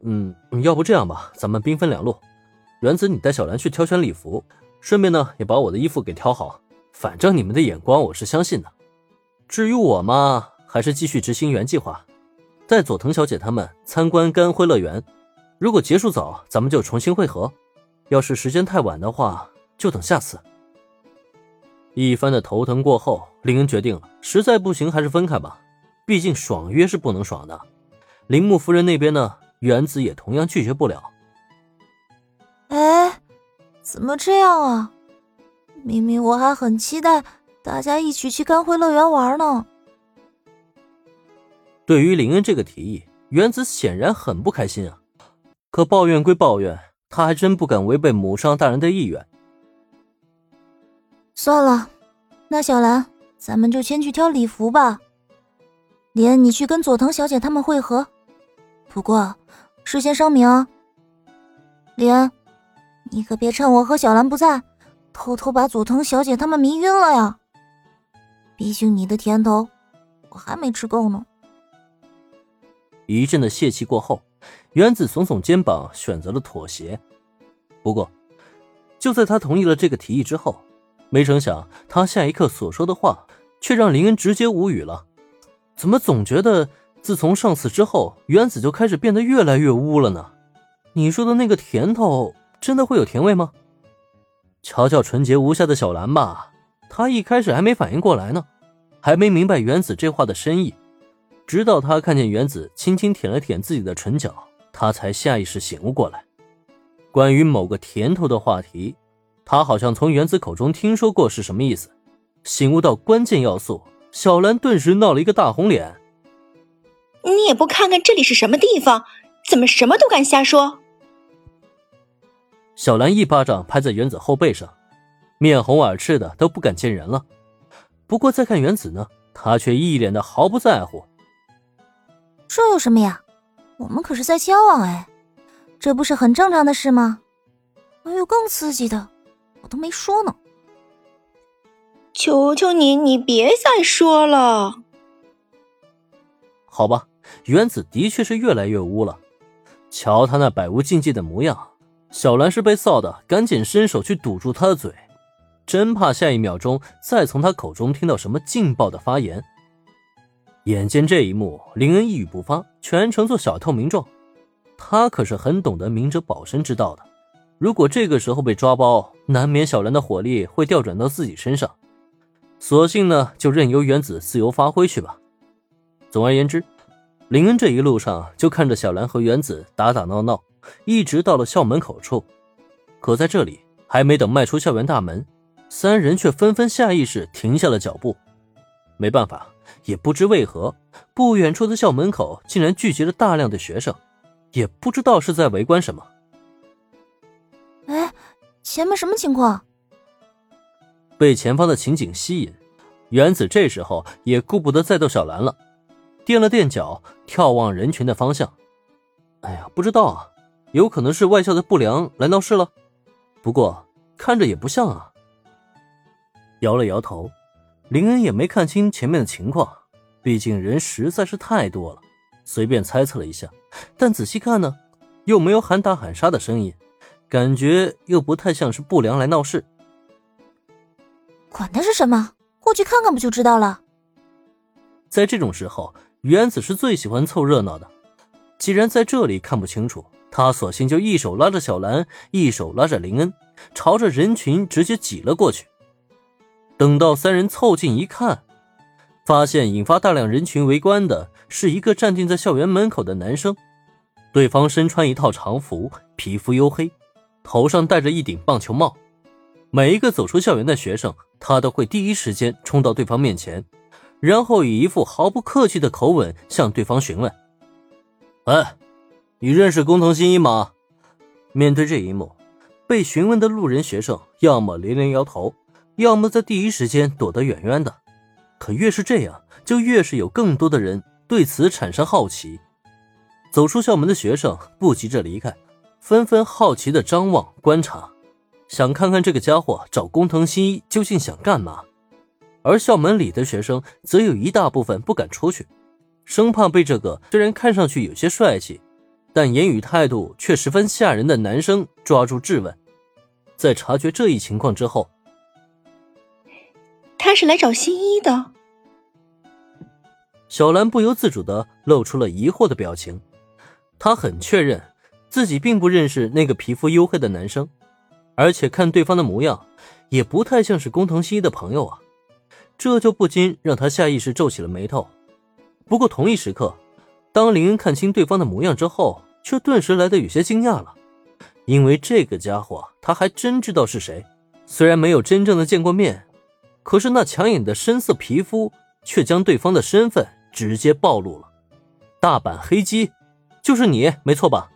嗯，要不这样吧，咱们兵分两路，原子你带小兰去挑选礼服，顺便呢也把我的衣服给挑好。反正你们的眼光我是相信的。至于我嘛，还是继续执行原计划，带佐藤小姐他们参观干辉乐园。如果结束早，咱们就重新会合；要是时间太晚的话，就等下次。一番的头疼过后，林恩决定了，实在不行还是分开吧，毕竟爽约是不能爽的。铃木夫人那边呢？原子也同样拒绝不了。哎，怎么这样啊？明明我还很期待大家一起去干辉乐园玩呢。对于林恩这个提议，原子显然很不开心啊。可抱怨归抱怨，他还真不敢违背母上大人的意愿。算了，那小兰，咱们就先去挑礼服吧。莲，你去跟佐藤小姐他们会合。不过，事先声明，莲，你可别趁我和小兰不在，偷偷把佐藤小姐他们迷晕了呀！毕竟你的甜头，我还没吃够呢。一阵的泄气过后，原子耸耸肩膀，选择了妥协。不过，就在他同意了这个提议之后，没成想他下一刻所说的话，却让林恩直接无语了。怎么总觉得？自从上次之后，原子就开始变得越来越污了呢。你说的那个甜头，真的会有甜味吗？瞧瞧纯洁无瑕的小兰吧，她一开始还没反应过来呢，还没明白原子这话的深意。直到她看见原子轻轻舔了舔自己的唇角，她才下意识醒悟过来。关于某个甜头的话题，她好像从原子口中听说过是什么意思。醒悟到关键要素，小兰顿时闹了一个大红脸。你也不看看这里是什么地方，怎么什么都敢瞎说？小兰一巴掌拍在原子后背上，面红耳赤的都不敢见人了。不过再看原子呢，他却一脸的毫不在乎。这有什么呀？我们可是在交往哎，这不是很正常的事吗？还有更刺激的，我都没说呢。求求你，你别再说了。好吧。原子的确是越来越污了，瞧他那百无禁忌的模样，小兰是被臊的，赶紧伸手去堵住他的嘴，真怕下一秒钟再从他口中听到什么劲爆的发言。眼见这一幕，林恩一语不发，全程做小透明状。他可是很懂得明哲保身之道的，如果这个时候被抓包，难免小兰的火力会调转到自己身上。索性呢，就任由原子自由发挥去吧。总而言之。林恩这一路上就看着小兰和原子打打闹闹，一直到了校门口处。可在这里，还没等迈出校园大门，三人却纷纷下意识停下了脚步。没办法，也不知为何，不远处的校门口竟然聚集了大量的学生，也不知道是在围观什么。哎，前面什么情况？被前方的情景吸引，原子这时候也顾不得再逗小兰了。垫了垫脚，眺望人群的方向。哎呀，不知道啊，有可能是外校的不良来闹事了。不过看着也不像啊。摇了摇头，林恩也没看清前面的情况，毕竟人实在是太多了。随便猜测了一下，但仔细看呢，又没有喊打喊杀的声音，感觉又不太像是不良来闹事。管他是什么，过去看看不就知道了。在这种时候。原子是最喜欢凑热闹的，既然在这里看不清楚，他索性就一手拉着小兰，一手拉着林恩，朝着人群直接挤了过去。等到三人凑近一看，发现引发大量人群围观的是一个站定在校园门口的男生，对方身穿一套常服，皮肤黝黑，头上戴着一顶棒球帽。每一个走出校园的学生，他都会第一时间冲到对方面前。然后以一副毫不客气的口吻向对方询问：“哎，你认识工藤新一吗？”面对这一幕，被询问的路人学生要么连连摇头，要么在第一时间躲得远远的。可越是这样，就越是有更多的人对此产生好奇。走出校门的学生不急着离开，纷纷好奇的张望观察，想看看这个家伙找工藤新一究竟想干嘛。而校门里的学生则有一大部分不敢出去，生怕被这个虽然看上去有些帅气，但言语态度却十分吓人的男生抓住质问。在察觉这一情况之后，他是来找新一的。小兰不由自主的露出了疑惑的表情。她很确认自己并不认识那个皮肤黝黑的男生，而且看对方的模样，也不太像是工藤新一的朋友啊。这就不禁让他下意识皱起了眉头。不过同一时刻，当林恩看清对方的模样之后，却顿时来得有些惊讶了，因为这个家伙他还真知道是谁。虽然没有真正的见过面，可是那抢眼的深色皮肤却将对方的身份直接暴露了。大阪黑鸡，就是你，没错吧？